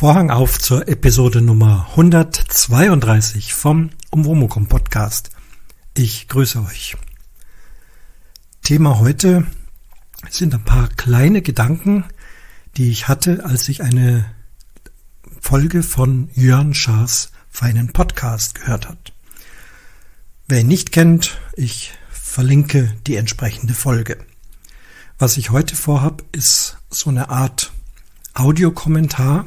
Vorhang auf zur Episode Nummer 132 vom Umwomukum Podcast. Ich grüße euch. Thema heute sind ein paar kleine Gedanken, die ich hatte, als ich eine Folge von Jörn Schaas feinen Podcast gehört hat. Wer ihn nicht kennt, ich verlinke die entsprechende Folge. Was ich heute vorhab, ist so eine Art Audiokommentar.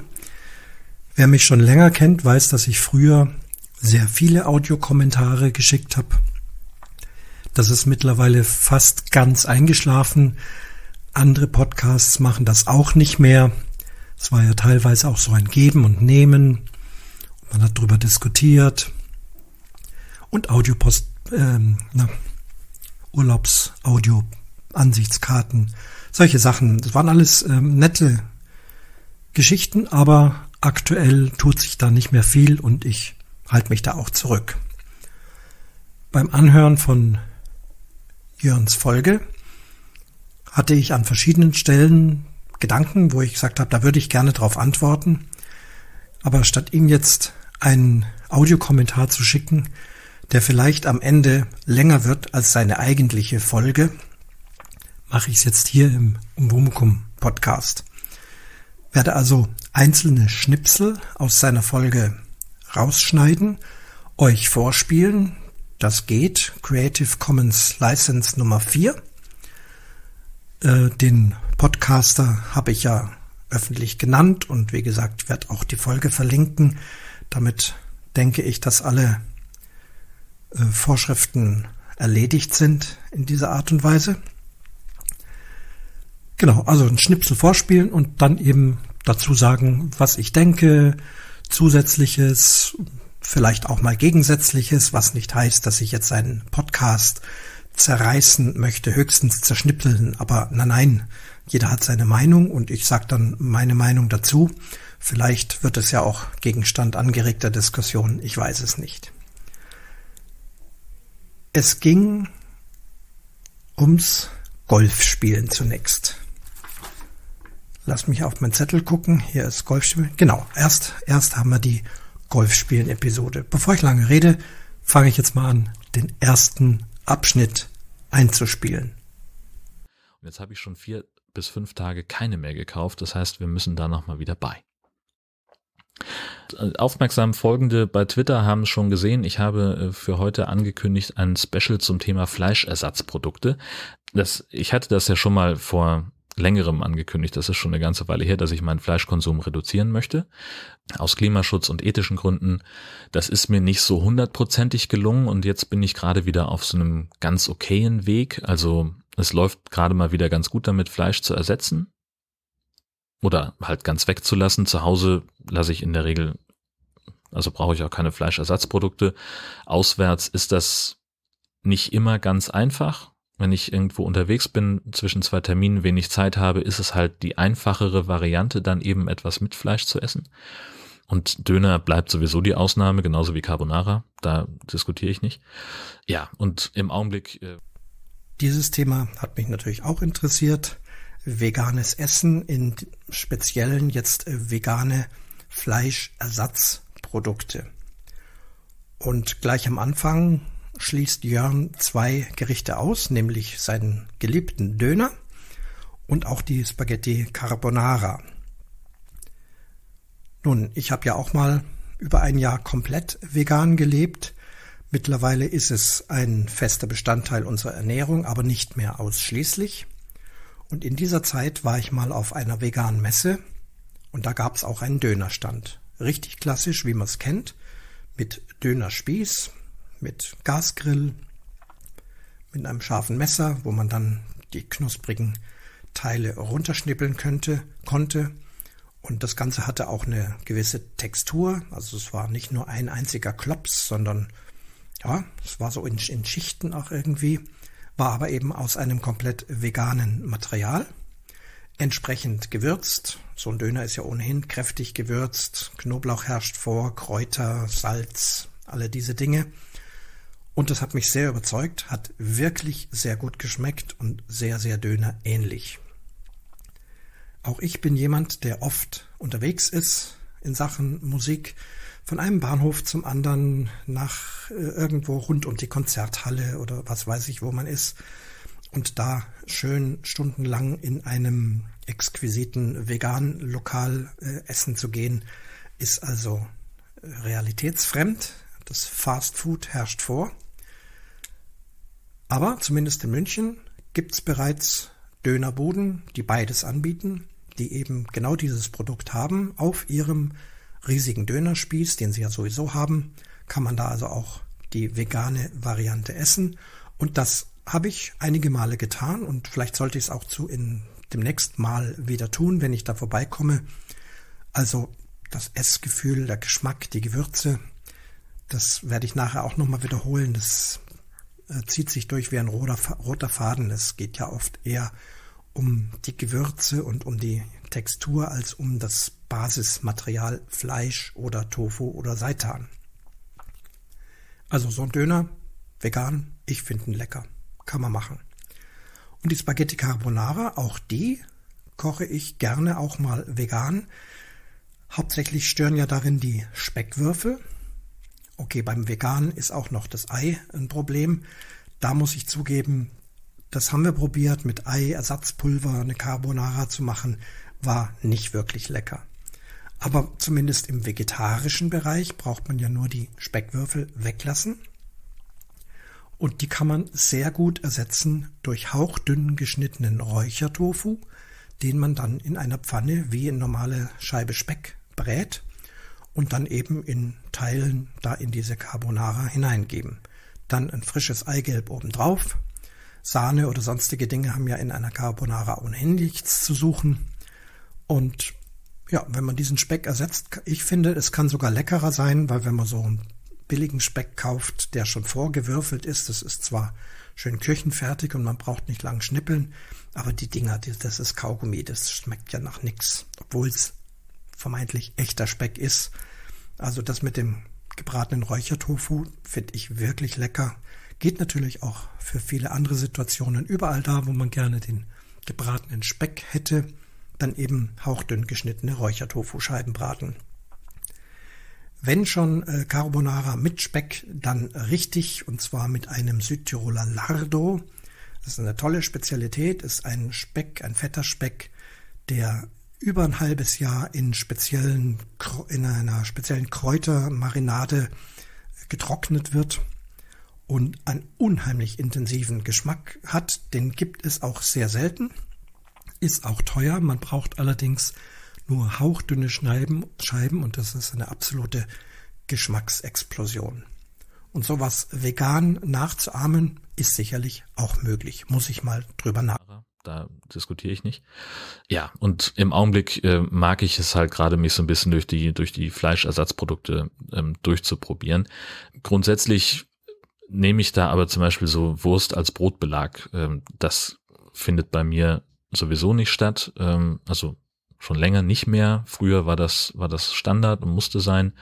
Wer mich schon länger kennt, weiß, dass ich früher sehr viele Audiokommentare geschickt habe. Das ist mittlerweile fast ganz eingeschlafen. Andere Podcasts machen das auch nicht mehr. Es war ja teilweise auch so ein Geben und Nehmen. Man hat darüber diskutiert. Und Audiopost, ähm, na, Urlaubsaudio, Ansichtskarten, solche Sachen. Das waren alles ähm, nette Geschichten, aber aktuell tut sich da nicht mehr viel und ich halte mich da auch zurück. Beim Anhören von Jörns Folge hatte ich an verschiedenen Stellen Gedanken, wo ich gesagt habe, da würde ich gerne darauf antworten. Aber statt ihm jetzt einen Audiokommentar zu schicken, der vielleicht am Ende länger wird als seine eigentliche Folge, mache ich es jetzt hier im Umwomukum Podcast werde also einzelne Schnipsel aus seiner Folge rausschneiden, euch vorspielen. Das geht. Creative Commons License Nummer 4. Äh, den Podcaster habe ich ja öffentlich genannt und wie gesagt, werde auch die Folge verlinken. Damit denke ich, dass alle äh, Vorschriften erledigt sind in dieser Art und Weise. Genau, also ein Schnipsel vorspielen und dann eben dazu sagen, was ich denke, zusätzliches, vielleicht auch mal gegensätzliches, was nicht heißt, dass ich jetzt einen Podcast zerreißen möchte, höchstens zerschnippeln, aber nein, nein, jeder hat seine Meinung und ich sage dann meine Meinung dazu. Vielleicht wird es ja auch Gegenstand angeregter Diskussion, ich weiß es nicht. Es ging ums Golfspielen zunächst. Lass mich auf meinen Zettel gucken. Hier ist Golfspielen. Genau, erst, erst haben wir die Golfspielen-Episode. Bevor ich lange rede, fange ich jetzt mal an, den ersten Abschnitt einzuspielen. Und jetzt habe ich schon vier bis fünf Tage keine mehr gekauft. Das heißt, wir müssen da nochmal wieder bei. Aufmerksam Folgende bei Twitter haben es schon gesehen. Ich habe äh, für heute angekündigt ein Special zum Thema Fleischersatzprodukte. Das, ich hatte das ja schon mal vor längerem angekündigt, das ist schon eine ganze Weile her, dass ich meinen Fleischkonsum reduzieren möchte. Aus Klimaschutz und ethischen Gründen. Das ist mir nicht so hundertprozentig gelungen und jetzt bin ich gerade wieder auf so einem ganz okayen Weg. Also es läuft gerade mal wieder ganz gut damit, Fleisch zu ersetzen. Oder halt ganz wegzulassen. Zu Hause lasse ich in der Regel, also brauche ich auch keine Fleischersatzprodukte. Auswärts ist das nicht immer ganz einfach wenn ich irgendwo unterwegs bin, zwischen zwei Terminen wenig Zeit habe, ist es halt die einfachere Variante, dann eben etwas mit Fleisch zu essen. Und Döner bleibt sowieso die Ausnahme, genauso wie Carbonara. Da diskutiere ich nicht. Ja, und im Augenblick. Äh Dieses Thema hat mich natürlich auch interessiert. Veganes Essen, in speziellen jetzt vegane Fleischersatzprodukte. Und gleich am Anfang schließt Jörn zwei Gerichte aus, nämlich seinen geliebten Döner und auch die Spaghetti Carbonara. Nun, ich habe ja auch mal über ein Jahr komplett vegan gelebt. Mittlerweile ist es ein fester Bestandteil unserer Ernährung, aber nicht mehr ausschließlich. Und in dieser Zeit war ich mal auf einer veganen Messe und da gab es auch einen Dönerstand. Richtig klassisch, wie man es kennt, mit Dönerspieß, mit Gasgrill, mit einem scharfen Messer, wo man dann die knusprigen Teile runterschnippeln könnte, konnte. Und das Ganze hatte auch eine gewisse Textur. Also es war nicht nur ein einziger Klops, sondern ja, es war so in, in Schichten auch irgendwie, war aber eben aus einem komplett veganen Material. Entsprechend gewürzt. So ein Döner ist ja ohnehin kräftig gewürzt. Knoblauch herrscht vor, Kräuter, Salz, alle diese Dinge. Und das hat mich sehr überzeugt, hat wirklich sehr gut geschmeckt und sehr, sehr Döner ähnlich. Auch ich bin jemand, der oft unterwegs ist, in Sachen Musik von einem Bahnhof zum anderen nach äh, irgendwo rund um die Konzerthalle oder was weiß ich, wo man ist und da schön stundenlang in einem exquisiten vegan Lokal äh, essen zu gehen, ist also äh, realitätsfremd. Das Fast Food herrscht vor. Aber zumindest in München gibt es bereits Dönerbuden, die beides anbieten, die eben genau dieses Produkt haben. Auf ihrem riesigen Dönerspieß, den sie ja sowieso haben, kann man da also auch die vegane Variante essen. Und das habe ich einige Male getan und vielleicht sollte ich es auch zu in demnächst mal wieder tun, wenn ich da vorbeikomme. Also das Essgefühl, der Geschmack, die Gewürze, das werde ich nachher auch nochmal wiederholen. Das zieht sich durch wie ein roter, roter Faden. Es geht ja oft eher um die Gewürze und um die Textur als um das Basismaterial Fleisch oder Tofu oder Seitan. Also so ein Döner, vegan, ich finde ihn lecker. Kann man machen. Und die Spaghetti Carbonara, auch die koche ich gerne auch mal vegan. Hauptsächlich stören ja darin die Speckwürfel. Okay, beim Vegan ist auch noch das Ei ein Problem. Da muss ich zugeben, das haben wir probiert, mit Ei-Ersatzpulver eine Carbonara zu machen, war nicht wirklich lecker. Aber zumindest im vegetarischen Bereich braucht man ja nur die Speckwürfel weglassen. Und die kann man sehr gut ersetzen durch hauchdünn geschnittenen Räuchertofu, den man dann in einer Pfanne wie in normale Scheibe Speck brät und dann eben in Teilen da in diese Carbonara hineingeben. Dann ein frisches Eigelb obendrauf, Sahne oder sonstige Dinge haben ja in einer Carbonara ohnehin nichts zu suchen. Und ja, wenn man diesen Speck ersetzt, ich finde, es kann sogar leckerer sein, weil wenn man so einen billigen Speck kauft, der schon vorgewürfelt ist, das ist zwar schön küchenfertig und man braucht nicht lang schnippeln, aber die Dinger, das ist Kaugummi, das schmeckt ja nach nix, obwohl es vermeintlich echter Speck ist. Also das mit dem gebratenen Räuchertofu finde ich wirklich lecker. Geht natürlich auch für viele andere Situationen. Überall da, wo man gerne den gebratenen Speck hätte, dann eben hauchdünn geschnittene Räuchertofu-Scheiben braten. Wenn schon äh, Carbonara mit Speck, dann richtig und zwar mit einem Südtiroler Lardo. Das ist eine tolle Spezialität, ist ein Speck, ein fetter Speck, der über ein halbes Jahr in speziellen, in einer speziellen Kräutermarinade getrocknet wird und einen unheimlich intensiven Geschmack hat. Den gibt es auch sehr selten, ist auch teuer. Man braucht allerdings nur hauchdünne Scheiben, Scheiben und das ist eine absolute Geschmacksexplosion. Und sowas vegan nachzuahmen ist sicherlich auch möglich. Muss ich mal drüber nachdenken da diskutiere ich nicht. Ja, und im Augenblick äh, mag ich es halt gerade mich so ein bisschen durch die durch die Fleischersatzprodukte ähm, durchzuprobieren. Grundsätzlich nehme ich da aber zum Beispiel so Wurst als Brotbelag. Ähm, das findet bei mir sowieso nicht statt. Ähm, also schon länger nicht mehr. Früher war das, war das Standard und musste sein.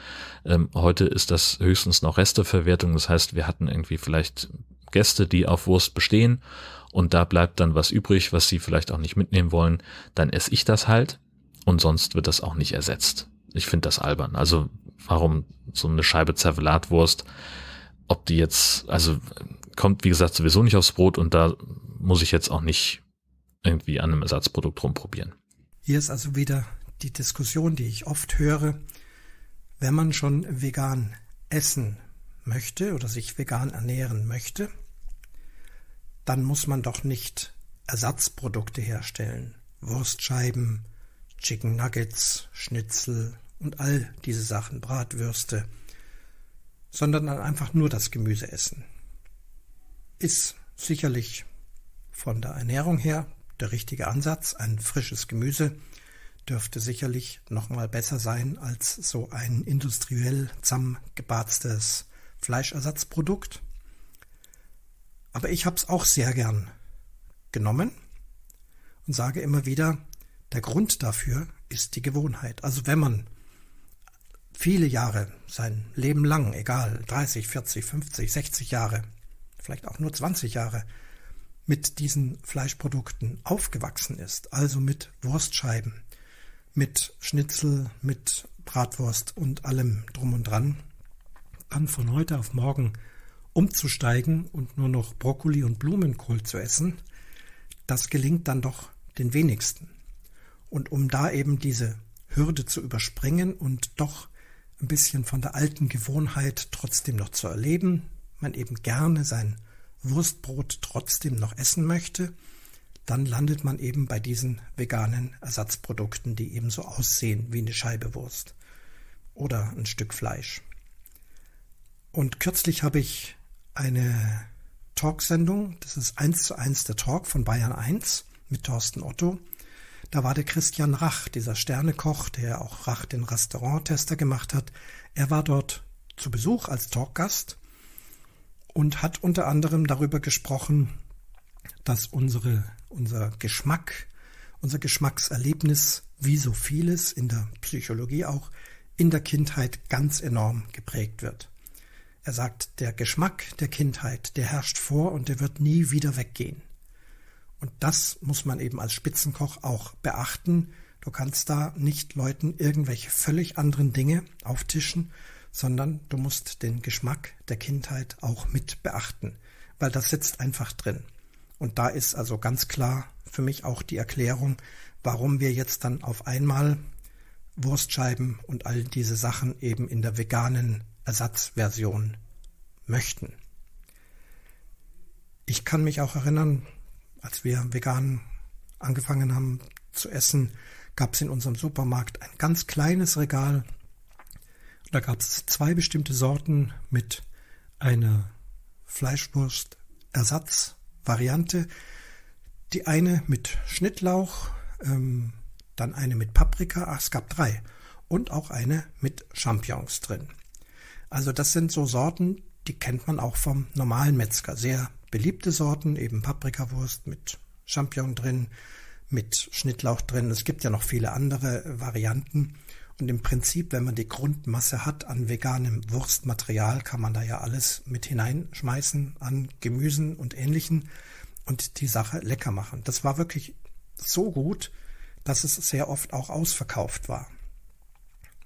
Ähm, heute ist das höchstens noch Resteverwertung. Das heißt, wir hatten irgendwie vielleicht Gäste, die auf Wurst bestehen und da bleibt dann was übrig, was sie vielleicht auch nicht mitnehmen wollen. Dann esse ich das halt und sonst wird das auch nicht ersetzt. Ich finde das albern. Also warum so eine Scheibe Zervelatwurst ob die jetzt, also kommt wie gesagt sowieso nicht aufs Brot und da muss ich jetzt auch nicht irgendwie an einem Ersatzprodukt rumprobieren. Hier ist also wieder die Diskussion, die ich oft höre, wenn man schon vegan essen möchte oder sich vegan ernähren möchte, dann muss man doch nicht Ersatzprodukte herstellen. Wurstscheiben, Chicken Nuggets, Schnitzel und all diese Sachen, Bratwürste sondern dann einfach nur das Gemüse essen. Ist sicherlich von der Ernährung her der richtige Ansatz. Ein frisches Gemüse dürfte sicherlich nochmal besser sein als so ein industriell zusammengebarztes Fleischersatzprodukt. Aber ich habe es auch sehr gern genommen und sage immer wieder, der Grund dafür ist die Gewohnheit. Also wenn man viele Jahre, sein Leben lang, egal, 30, 40, 50, 60 Jahre, vielleicht auch nur 20 Jahre, mit diesen Fleischprodukten aufgewachsen ist, also mit Wurstscheiben, mit Schnitzel, mit Bratwurst und allem drum und dran, dann von heute auf morgen umzusteigen und nur noch Brokkoli und Blumenkohl zu essen, das gelingt dann doch den wenigsten. Und um da eben diese Hürde zu überspringen und doch ein bisschen von der alten Gewohnheit trotzdem noch zu erleben, man eben gerne sein Wurstbrot trotzdem noch essen möchte, dann landet man eben bei diesen veganen Ersatzprodukten, die eben so aussehen wie eine Scheibe Wurst oder ein Stück Fleisch. Und kürzlich habe ich eine Talksendung, das ist eins zu eins der Talk von Bayern 1 mit Thorsten Otto. Da war der Christian Rach, dieser Sternekoch, der auch Rach den Restauranttester gemacht hat. Er war dort zu Besuch als Talkgast und hat unter anderem darüber gesprochen, dass unsere, unser Geschmack, unser Geschmackserlebnis, wie so vieles in der Psychologie auch, in der Kindheit ganz enorm geprägt wird. Er sagt, der Geschmack der Kindheit, der herrscht vor und der wird nie wieder weggehen. Und das muss man eben als Spitzenkoch auch beachten. Du kannst da nicht Leuten irgendwelche völlig anderen Dinge auftischen, sondern du musst den Geschmack der Kindheit auch mit beachten, weil das sitzt einfach drin. Und da ist also ganz klar für mich auch die Erklärung, warum wir jetzt dann auf einmal Wurstscheiben und all diese Sachen eben in der veganen Ersatzversion möchten. Ich kann mich auch erinnern, als wir vegan angefangen haben zu essen, gab es in unserem Supermarkt ein ganz kleines Regal. Da gab es zwei bestimmte Sorten mit einer Fleischwurst-Ersatzvariante. Die eine mit Schnittlauch, ähm, dann eine mit Paprika, ach, es gab drei, und auch eine mit Champignons drin. Also das sind so Sorten, die kennt man auch vom normalen Metzger. Sehr beliebte Sorten, eben Paprikawurst mit Champignon drin, mit Schnittlauch drin. Es gibt ja noch viele andere Varianten. Und im Prinzip, wenn man die Grundmasse hat an veganem Wurstmaterial, kann man da ja alles mit hineinschmeißen an Gemüsen und Ähnlichen und die Sache lecker machen. Das war wirklich so gut, dass es sehr oft auch ausverkauft war.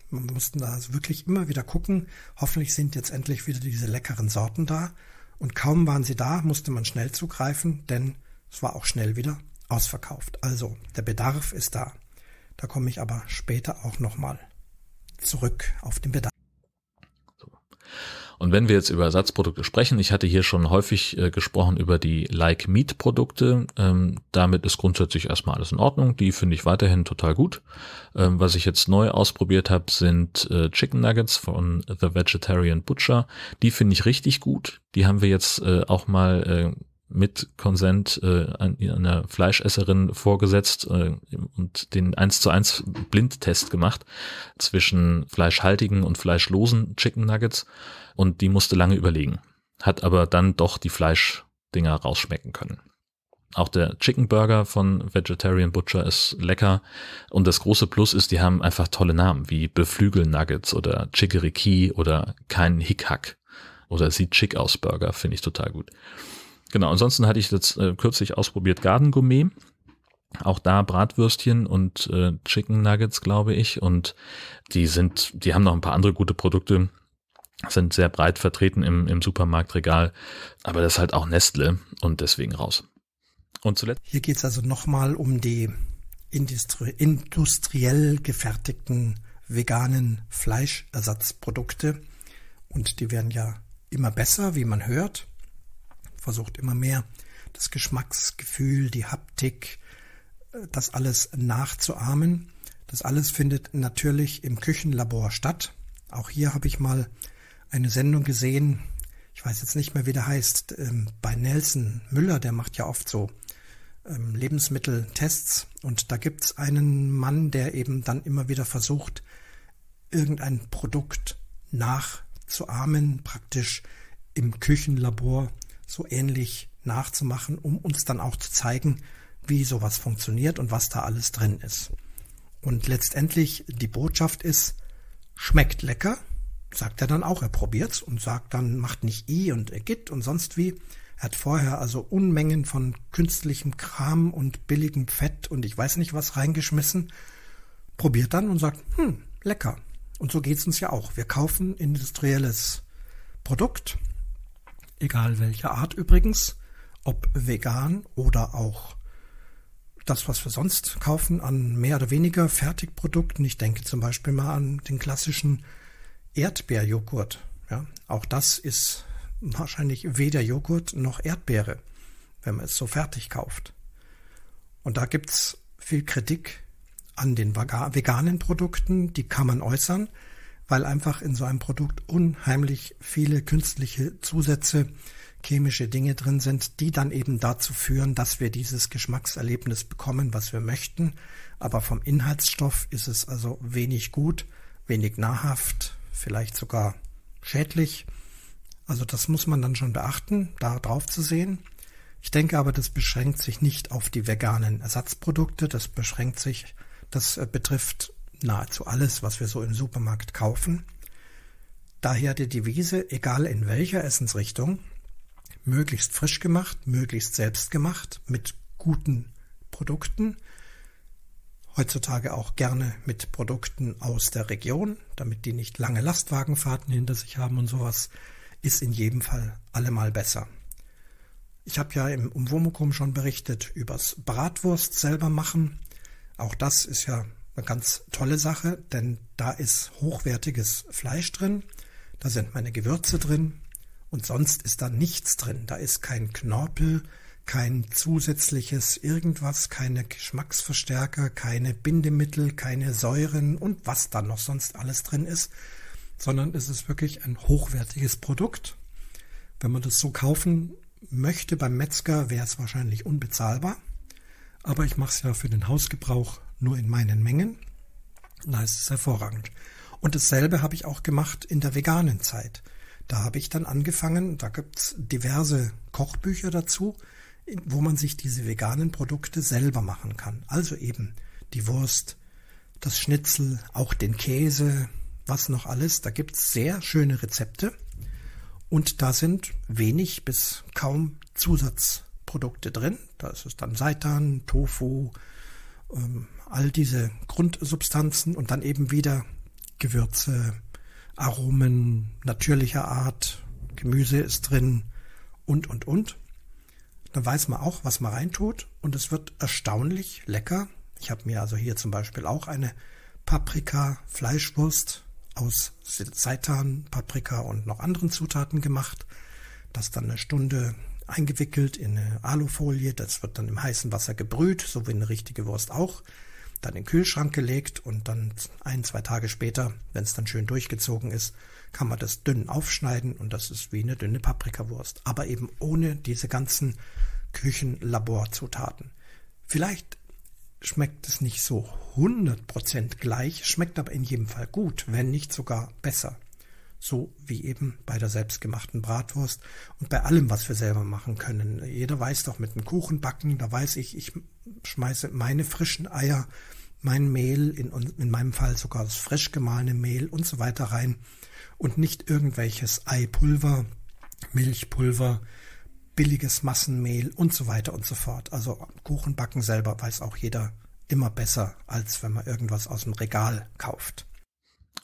Man mussten da also wirklich immer wieder gucken. Hoffentlich sind jetzt endlich wieder diese leckeren Sorten da. Und kaum waren sie da, musste man schnell zugreifen, denn es war auch schnell wieder ausverkauft. Also der Bedarf ist da. Da komme ich aber später auch nochmal zurück auf den Bedarf. Und wenn wir jetzt über Ersatzprodukte sprechen, ich hatte hier schon häufig äh, gesprochen über die Like Meat Produkte. Ähm, damit ist grundsätzlich erstmal alles in Ordnung. Die finde ich weiterhin total gut. Ähm, was ich jetzt neu ausprobiert habe, sind äh, Chicken Nuggets von The Vegetarian Butcher. Die finde ich richtig gut. Die haben wir jetzt äh, auch mal äh, mit Konsent äh, einer Fleischesserin vorgesetzt äh, und den 1 zu 1 Blindtest gemacht zwischen fleischhaltigen und fleischlosen Chicken Nuggets und die musste lange überlegen, hat aber dann doch die Fleischdinger rausschmecken können. Auch der Chicken Burger von Vegetarian Butcher ist lecker. Und das große Plus ist, die haben einfach tolle Namen wie Beflügel Nuggets oder Chickericky oder kein Hickhack oder sieht chick aus Burger, finde ich total gut. Genau, ansonsten hatte ich das äh, kürzlich ausprobiert Garden Gourmet. Auch da Bratwürstchen und äh, Chicken Nuggets, glaube ich. Und die sind, die haben noch ein paar andere gute Produkte sind sehr breit vertreten im, im Supermarktregal, aber das ist halt auch Nestle und deswegen raus. Und zuletzt. Hier geht es also nochmal um die industri industriell gefertigten veganen Fleischersatzprodukte und die werden ja immer besser, wie man hört. Versucht immer mehr das Geschmacksgefühl, die Haptik, äh, das alles nachzuahmen. Das alles findet natürlich im Küchenlabor statt. Auch hier habe ich mal eine Sendung gesehen, ich weiß jetzt nicht mehr, wie der heißt, ähm, bei Nelson Müller, der macht ja oft so ähm, Lebensmitteltests und da gibt es einen Mann, der eben dann immer wieder versucht, irgendein Produkt nachzuahmen, praktisch im Küchenlabor so ähnlich nachzumachen, um uns dann auch zu zeigen, wie sowas funktioniert und was da alles drin ist. Und letztendlich die Botschaft ist, schmeckt lecker, sagt er dann auch, er probiert's und sagt dann, macht nicht i und git und sonst wie. Er hat vorher also Unmengen von künstlichem Kram und billigem Fett und ich weiß nicht was reingeschmissen. probiert dann und sagt, hm, lecker. Und so geht's uns ja auch. Wir kaufen industrielles Produkt, egal welcher Art übrigens, ob vegan oder auch das, was wir sonst kaufen an mehr oder weniger Fertigprodukten. Ich denke zum Beispiel mal an den klassischen Erdbeerjoghurt. Ja, auch das ist wahrscheinlich weder Joghurt noch Erdbeere, wenn man es so fertig kauft. Und da gibt's viel Kritik an den veganen Produkten, die kann man äußern, weil einfach in so einem Produkt unheimlich viele künstliche Zusätze, chemische Dinge drin sind, die dann eben dazu führen, dass wir dieses Geschmackserlebnis bekommen, was wir möchten. Aber vom Inhaltsstoff ist es also wenig gut, wenig nahrhaft, vielleicht sogar schädlich. Also das muss man dann schon beachten, da drauf zu sehen. Ich denke aber, das beschränkt sich nicht auf die veganen Ersatzprodukte, das beschränkt sich, das äh, betrifft nahezu alles, was wir so im Supermarkt kaufen. Daher die Devise, egal in welcher Essensrichtung, möglichst frisch gemacht, möglichst selbst gemacht, mit guten Produkten, heutzutage auch gerne mit Produkten aus der Region, damit die nicht lange Lastwagenfahrten hinter sich haben und sowas, ist in jedem Fall allemal besser. Ich habe ja im Umwomukum schon berichtet übers Bratwurst selber machen. Auch das ist ja eine ganz tolle Sache, denn da ist hochwertiges Fleisch drin, da sind meine Gewürze drin und sonst ist da nichts drin. Da ist kein Knorpel, kein zusätzliches irgendwas, keine Geschmacksverstärker, keine Bindemittel, keine Säuren und was da noch sonst alles drin ist, sondern es ist wirklich ein hochwertiges Produkt. Wenn man das so kaufen möchte beim Metzger, wäre es wahrscheinlich unbezahlbar. Aber ich mache es ja für den Hausgebrauch nur in meinen Mengen. Ist es hervorragend. Und dasselbe habe ich auch gemacht in der veganen Zeit. Da habe ich dann angefangen, da gibt's diverse Kochbücher dazu, wo man sich diese veganen Produkte selber machen kann. Also eben die Wurst, das Schnitzel, auch den Käse, was noch alles. Da gibt's sehr schöne Rezepte. Und da sind wenig bis kaum Zusatzprodukte drin. Da ist es dann Seitan, Tofu, ähm, all diese Grundsubstanzen und dann eben wieder Gewürze, Aromen natürlicher Art, Gemüse ist drin und, und, und. Dann weiß man auch, was man reintut und es wird erstaunlich lecker. Ich habe mir also hier zum Beispiel auch eine Paprika-Fleischwurst aus Seitan, Paprika und noch anderen Zutaten gemacht. Das dann eine Stunde eingewickelt in eine Alufolie. Das wird dann im heißen Wasser gebrüht, so wie eine richtige Wurst auch. Dann in den Kühlschrank gelegt und dann ein, zwei Tage später, wenn es dann schön durchgezogen ist, kann man das dünn aufschneiden und das ist wie eine dünne Paprikawurst. Aber eben ohne diese ganzen Küchenlaborzutaten. Vielleicht schmeckt es nicht so 100% gleich, schmeckt aber in jedem Fall gut, wenn nicht sogar besser. So wie eben bei der selbstgemachten Bratwurst und bei allem, was wir selber machen können. Jeder weiß doch mit dem Kuchen backen, da weiß ich, ich schmeiße meine frischen Eier, mein Mehl, in, in meinem Fall sogar das frisch gemahlene Mehl und so weiter rein und nicht irgendwelches Eipulver, Milchpulver, billiges Massenmehl und so weiter und so fort. Also Kuchen backen selber weiß auch jeder immer besser, als wenn man irgendwas aus dem Regal kauft.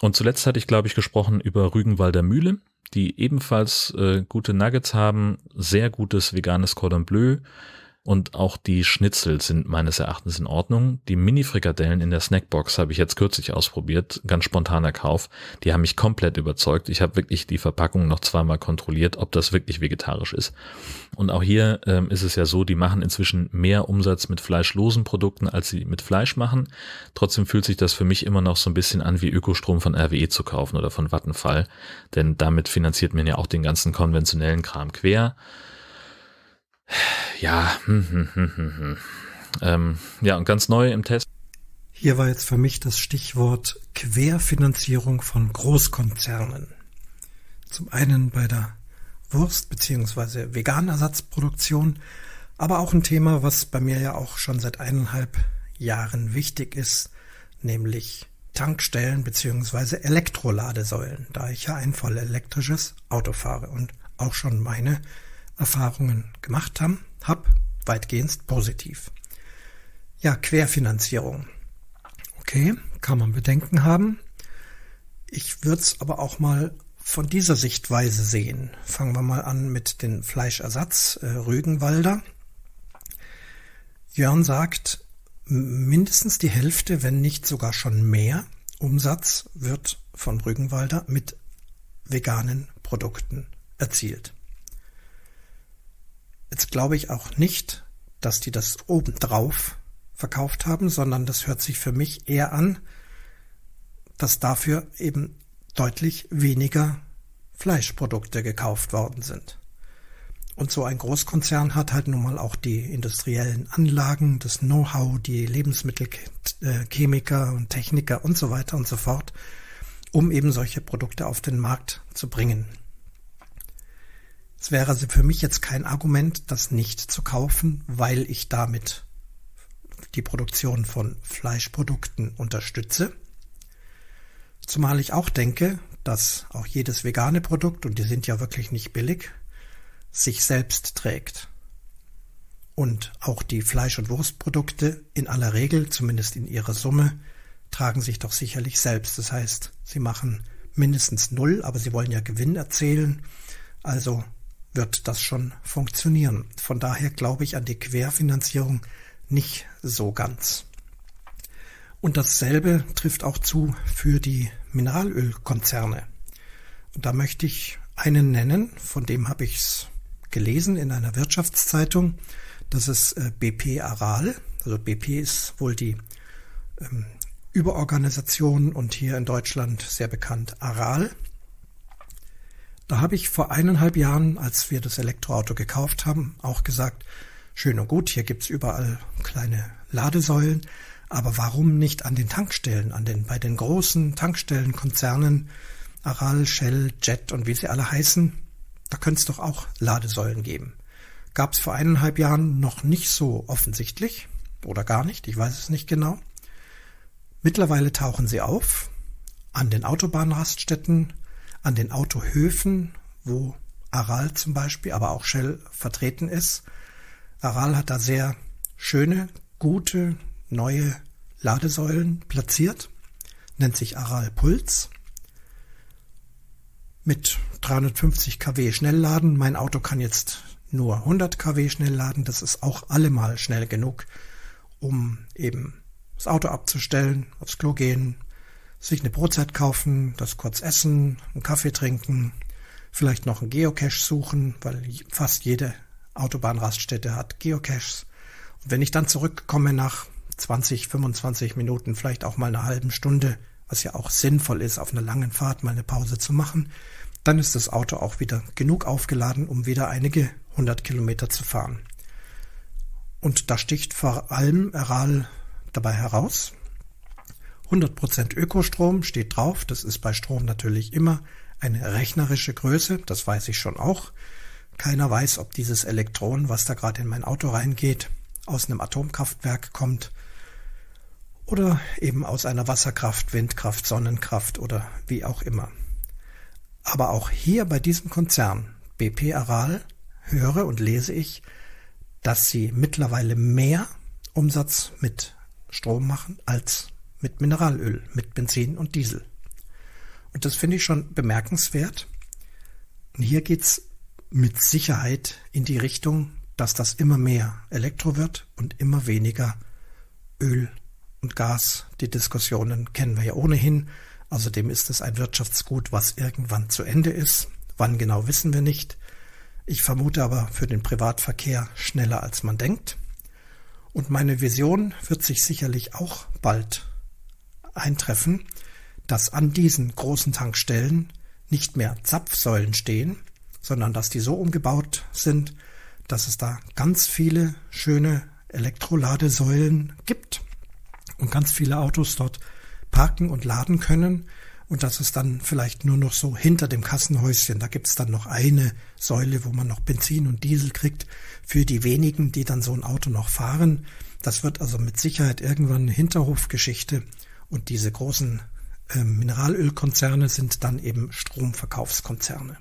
Und zuletzt hatte ich, glaube ich, gesprochen über Rügenwalder Mühle, die ebenfalls äh, gute Nuggets haben, sehr gutes veganes Cordon Bleu, und auch die Schnitzel sind meines Erachtens in Ordnung. Die Mini-Frikadellen in der Snackbox habe ich jetzt kürzlich ausprobiert, ganz spontaner Kauf. Die haben mich komplett überzeugt. Ich habe wirklich die Verpackung noch zweimal kontrolliert, ob das wirklich vegetarisch ist. Und auch hier ähm, ist es ja so, die machen inzwischen mehr Umsatz mit fleischlosen Produkten, als sie mit Fleisch machen. Trotzdem fühlt sich das für mich immer noch so ein bisschen an, wie Ökostrom von RWE zu kaufen oder von Vattenfall. Denn damit finanziert man ja auch den ganzen konventionellen Kram quer. Ja, hm, hm, hm, hm, hm. Ähm, ja, und ganz neu im Test. Hier war jetzt für mich das Stichwort Querfinanzierung von Großkonzernen. Zum einen bei der Wurst- bzw. Veganersatzproduktion, aber auch ein Thema, was bei mir ja auch schon seit eineinhalb Jahren wichtig ist, nämlich Tankstellen bzw. Elektroladesäulen, da ich ja ein voll elektrisches Auto fahre und auch schon meine Erfahrungen gemacht haben, hab weitgehend positiv. Ja, Querfinanzierung. Okay, kann man Bedenken haben. Ich würde es aber auch mal von dieser Sichtweise sehen. Fangen wir mal an mit dem Fleischersatz äh, Rügenwalder. Jörn sagt, mindestens die Hälfte, wenn nicht sogar schon mehr Umsatz wird von Rügenwalder mit veganen Produkten erzielt. Jetzt glaube ich auch nicht, dass die das obendrauf verkauft haben, sondern das hört sich für mich eher an, dass dafür eben deutlich weniger Fleischprodukte gekauft worden sind. Und so ein Großkonzern hat halt nun mal auch die industriellen Anlagen, das Know-how, die Lebensmittelchemiker und Techniker und so weiter und so fort, um eben solche Produkte auf den Markt zu bringen. Es wäre also für mich jetzt kein Argument, das nicht zu kaufen, weil ich damit die Produktion von Fleischprodukten unterstütze. Zumal ich auch denke, dass auch jedes vegane Produkt, und die sind ja wirklich nicht billig, sich selbst trägt. Und auch die Fleisch- und Wurstprodukte in aller Regel, zumindest in ihrer Summe, tragen sich doch sicherlich selbst. Das heißt, sie machen mindestens null, aber sie wollen ja Gewinn erzielen. Also wird das schon funktionieren. Von daher glaube ich an die Querfinanzierung nicht so ganz. Und dasselbe trifft auch zu für die Mineralölkonzerne. Und da möchte ich einen nennen, von dem habe ich es gelesen in einer Wirtschaftszeitung. Das ist äh, BP Aral. Also BP ist wohl die ähm, Überorganisation und hier in Deutschland sehr bekannt Aral. Da habe ich vor eineinhalb Jahren, als wir das Elektroauto gekauft haben, auch gesagt, schön und gut, hier gibt's überall kleine Ladesäulen, aber warum nicht an den Tankstellen, an den, bei den großen Tankstellenkonzernen, Aral, Shell, Jet und wie sie alle heißen, da könnte es doch auch Ladesäulen geben. Gab es vor eineinhalb Jahren noch nicht so offensichtlich oder gar nicht, ich weiß es nicht genau. Mittlerweile tauchen sie auf an den Autobahnraststätten, an den Autohöfen, wo Aral zum Beispiel, aber auch Shell vertreten ist. Aral hat da sehr schöne, gute, neue Ladesäulen platziert, nennt sich Aral Puls. Mit 350 kW Schnellladen. Mein Auto kann jetzt nur 100 kW schnell laden. Das ist auch allemal schnell genug, um eben das Auto abzustellen, aufs Klo gehen, sich eine Brotzeit kaufen, das kurz essen, einen Kaffee trinken, vielleicht noch einen Geocache suchen, weil fast jede Autobahnraststätte hat Geocaches. Und wenn ich dann zurückkomme nach 20, 25 Minuten, vielleicht auch mal einer halben Stunde, was ja auch sinnvoll ist, auf einer langen Fahrt mal eine Pause zu machen, dann ist das Auto auch wieder genug aufgeladen, um wieder einige hundert Kilometer zu fahren. Und da sticht vor allem Aral dabei heraus, 100% Ökostrom steht drauf. Das ist bei Strom natürlich immer eine rechnerische Größe. Das weiß ich schon auch. Keiner weiß, ob dieses Elektron, was da gerade in mein Auto reingeht, aus einem Atomkraftwerk kommt oder eben aus einer Wasserkraft, Windkraft, Sonnenkraft oder wie auch immer. Aber auch hier bei diesem Konzern BP Aral höre und lese ich, dass sie mittlerweile mehr Umsatz mit Strom machen als mit Mineralöl, mit Benzin und Diesel. Und das finde ich schon bemerkenswert. Und hier geht's mit Sicherheit in die Richtung, dass das immer mehr Elektro wird und immer weniger Öl und Gas. Die Diskussionen kennen wir ja ohnehin. Außerdem ist es ein Wirtschaftsgut, was irgendwann zu Ende ist. Wann genau wissen wir nicht. Ich vermute aber für den Privatverkehr schneller als man denkt. Und meine Vision wird sich sicherlich auch bald eintreffen, dass an diesen großen Tankstellen nicht mehr Zapfsäulen stehen, sondern dass die so umgebaut sind, dass es da ganz viele schöne Elektroladesäulen gibt und ganz viele Autos dort parken und laden können und dass es dann vielleicht nur noch so hinter dem Kassenhäuschen, da gibt's dann noch eine Säule, wo man noch Benzin und Diesel kriegt für die wenigen, die dann so ein Auto noch fahren. Das wird also mit Sicherheit irgendwann eine Hinterhofgeschichte und diese großen äh, Mineralölkonzerne sind dann eben Stromverkaufskonzerne.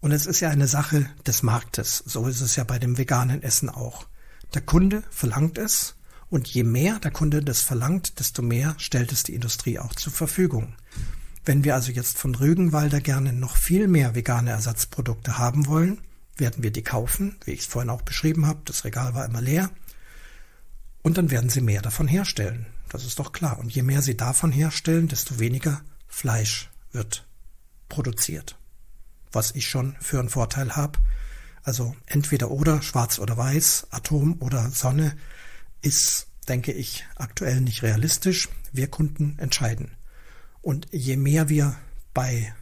Und es ist ja eine Sache des Marktes. So ist es ja bei dem veganen Essen auch. Der Kunde verlangt es Und je mehr der Kunde das verlangt, desto mehr stellt es die Industrie auch zur Verfügung. Wenn wir also jetzt von Rügenwalder gerne noch viel mehr vegane Ersatzprodukte haben wollen, werden wir die kaufen, wie ich es vorhin auch beschrieben habe. Das Regal war immer leer. Und dann werden sie mehr davon herstellen. Das ist doch klar. Und je mehr sie davon herstellen, desto weniger Fleisch wird produziert. Was ich schon für einen Vorteil habe. Also entweder oder, schwarz oder weiß, Atom oder Sonne, ist, denke ich, aktuell nicht realistisch. Wir Kunden entscheiden. Und je mehr wir bei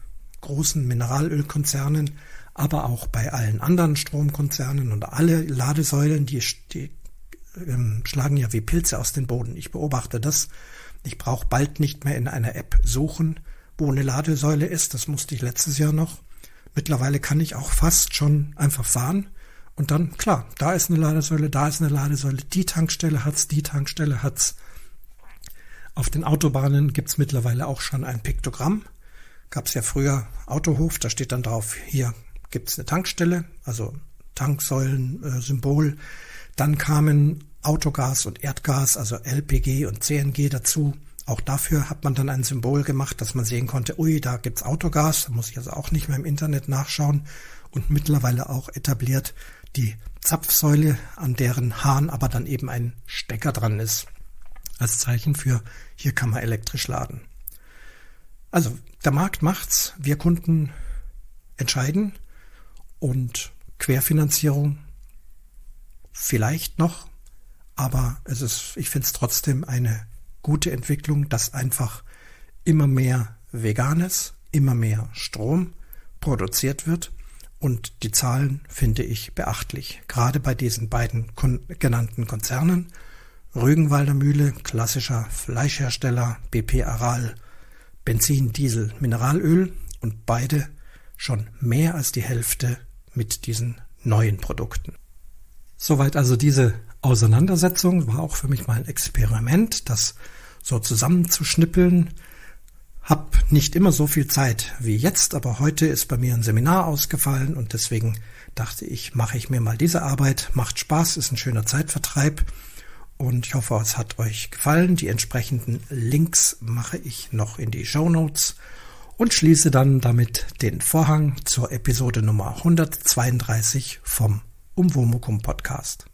großen Mineralölkonzernen, aber auch bei allen anderen Stromkonzernen und alle Ladesäulen, die, die ähm, schlagen ja wie Pilze aus dem Boden. Ich beobachte das. Ich brauche bald nicht mehr in einer App suchen, wo eine Ladesäule ist. Das musste ich letztes Jahr noch. Mittlerweile kann ich auch fast schon einfach fahren und dann, klar, da ist eine Ladesäule, da ist eine Ladesäule, die Tankstelle hat's, die Tankstelle hat's. Auf den Autobahnen gibt's mittlerweile auch schon ein Piktogramm. Gab's ja früher Autohof, da steht dann drauf, hier gibt's eine Tankstelle, also Tanksäulen-Symbol. Dann kamen Autogas und Erdgas, also LPG und CNG dazu. Auch dafür hat man dann ein Symbol gemacht, dass man sehen konnte, ui, da gibt's Autogas, da muss ich also auch nicht mehr im Internet nachschauen. Und mittlerweile auch etabliert die Zapfsäule, an deren Hahn aber dann eben ein Stecker dran ist. Als Zeichen für, hier kann man elektrisch laden. Also, der Markt macht's, wir Kunden entscheiden und Querfinanzierung vielleicht noch, aber es ist, ich finde es trotzdem eine gute Entwicklung, dass einfach immer mehr Veganes, immer mehr Strom produziert wird und die Zahlen finde ich beachtlich. Gerade bei diesen beiden kon genannten Konzernen, Rügenwalder Mühle, klassischer Fleischhersteller, BP Aral, Benzin, Diesel, Mineralöl und beide schon mehr als die Hälfte mit diesen neuen Produkten. Soweit also diese Auseinandersetzung war auch für mich mal ein Experiment, das so zusammenzuschnippeln. Hab nicht immer so viel Zeit wie jetzt, aber heute ist bei mir ein Seminar ausgefallen und deswegen dachte ich, mache ich mir mal diese Arbeit. Macht Spaß, ist ein schöner Zeitvertreib und ich hoffe, es hat euch gefallen. Die entsprechenden Links mache ich noch in die Show Notes und schließe dann damit den Vorhang zur Episode Nummer 132 vom um Womukum Podcast.